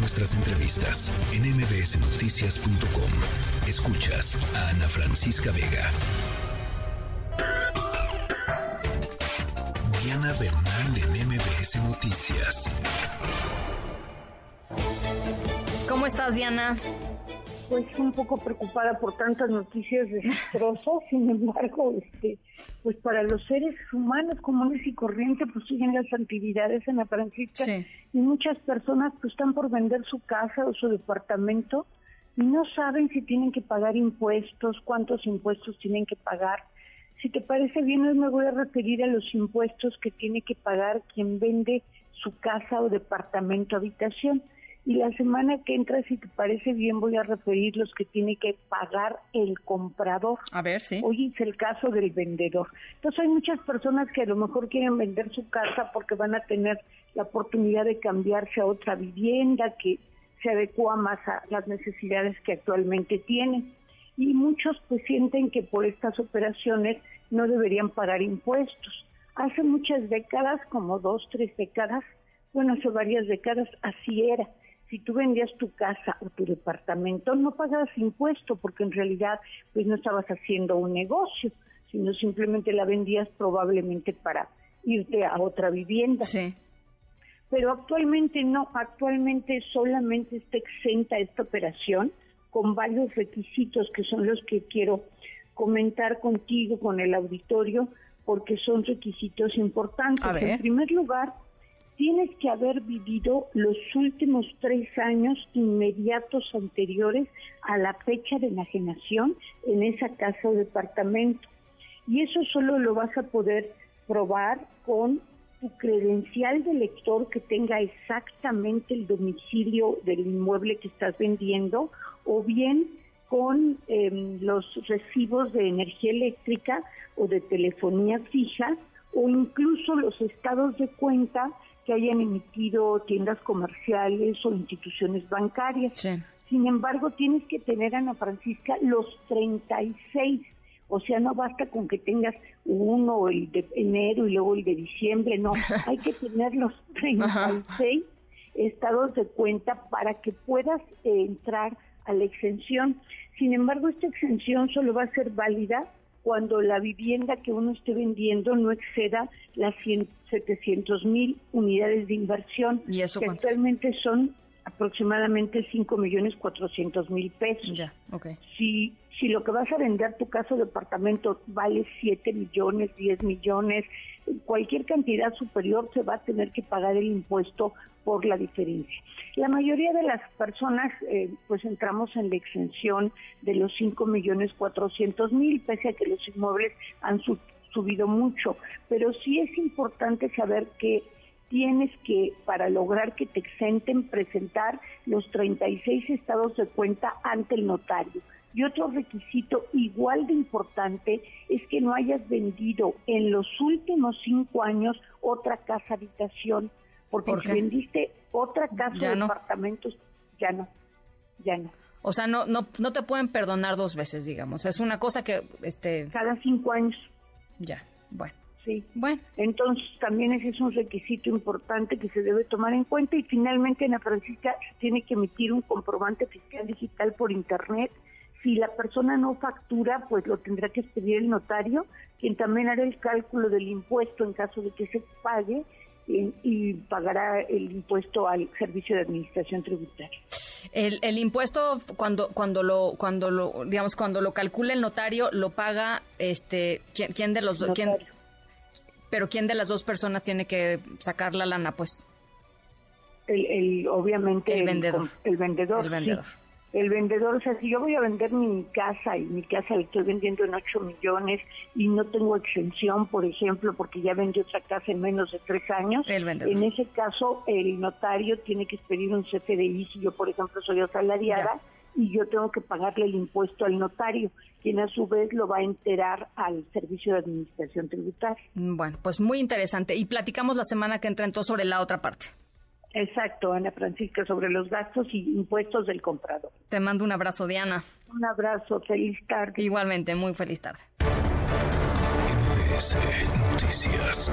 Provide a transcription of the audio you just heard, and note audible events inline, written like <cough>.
nuestras entrevistas en mbsnoticias.com. Escuchas a Ana Francisca Vega. Diana Bernal en MBS Noticias. ¿Cómo estás, Diana? Pues un poco preocupada por tantas noticias desastrosas, sin embargo, este, pues para los seres humanos comunes y corrientes, pues siguen las actividades en la Francisca y muchas personas pues están por vender su casa o su departamento y no saben si tienen que pagar impuestos, cuántos impuestos tienen que pagar. Si te parece bien, hoy me voy a referir a los impuestos que tiene que pagar quien vende su casa o departamento habitación y la semana que entra, si te parece bien, voy a referir los que tiene que pagar el comprador. A ver, sí. Hoy es el caso del vendedor. Entonces hay muchas personas que a lo mejor quieren vender su casa porque van a tener la oportunidad de cambiarse a otra vivienda que se adecua más a las necesidades que actualmente tienen. Y muchos pues sienten que por estas operaciones no deberían pagar impuestos. Hace muchas décadas, como dos, tres décadas, bueno, hace varias décadas, así era si tú vendías tu casa o tu departamento, no pagabas impuesto porque en realidad pues no estabas haciendo un negocio, sino simplemente la vendías probablemente para irte a otra vivienda. Sí. Pero actualmente no, actualmente solamente está exenta esta operación con varios requisitos que son los que quiero comentar contigo, con el auditorio, porque son requisitos importantes. En primer lugar, tienes que haber vivido los últimos tres años inmediatos anteriores a la fecha de enajenación en esa casa o departamento. Y eso solo lo vas a poder probar con tu credencial de lector que tenga exactamente el domicilio del inmueble que estás vendiendo o bien con em, los recibos de energía eléctrica o de telefonía fija o incluso los estados de cuenta que hayan emitido tiendas comerciales o instituciones bancarias. Sin embargo, tienes que tener, Ana Francisca, los 36. O sea, no basta con que tengas uno, el de enero y luego el de diciembre, no. <laughs> Hay que tener los 36 estados de cuenta para que puedas eh, entrar a la exención. Sin embargo, esta exención solo va a ser válida cuando la vivienda que uno esté vendiendo no exceda las 700 mil unidades de inversión, ¿Y eso que actualmente son aproximadamente 5 millones 400 mil pesos. Ya, okay. Si, si lo que vas a vender tu casa o departamento vale 7 millones, 10 millones, cualquier cantidad superior se va a tener que pagar el impuesto por la diferencia. La mayoría de las personas, eh, pues entramos en la exención de los 5 millones 400 mil, pese a que los inmuebles han subido mucho, pero sí es importante saber que tienes que, para lograr que te exenten, presentar los 36 estados de cuenta ante el notario. Y otro requisito igual de importante es que no hayas vendido en los últimos cinco años otra casa habitación, porque si vendiste otra casa o departamentos, ya no, ya no. O sea, no, no, no te pueden perdonar dos veces, digamos. Es una cosa que, este. Cada cinco años. Ya, bueno. Sí. Bueno. Entonces, también ese es un requisito importante que se debe tomar en cuenta. Y finalmente, Ana Francisca tiene que emitir un comprobante fiscal digital por Internet si la persona no factura, pues lo tendrá que expedir el notario, quien también hará el cálculo del impuesto en caso de que se pague y, pagará el impuesto al servicio de administración tributaria. El, el, impuesto cuando cuando lo cuando lo digamos cuando lo calcula el notario lo paga este quién, quién de los dos quién pero quién de las dos personas tiene que sacar la lana pues el, el obviamente el vendedor. el, vendedor el vendedor. El vendedor, o sea, si yo voy a vender mi casa y mi casa la estoy vendiendo en 8 millones y no tengo exención, por ejemplo, porque ya vendí otra casa en menos de tres años, en ese caso el notario tiene que expedir un CFDI si yo, por ejemplo, soy asalariada. Y yo tengo que pagarle el impuesto al notario, quien a su vez lo va a enterar al Servicio de Administración Tributaria. Bueno, pues muy interesante. Y platicamos la semana que entra entonces sobre la otra parte. Exacto, Ana Francisca, sobre los gastos y impuestos del comprador. Te mando un abrazo, Diana. Un abrazo, feliz tarde. Igualmente, muy feliz tarde. Noticias.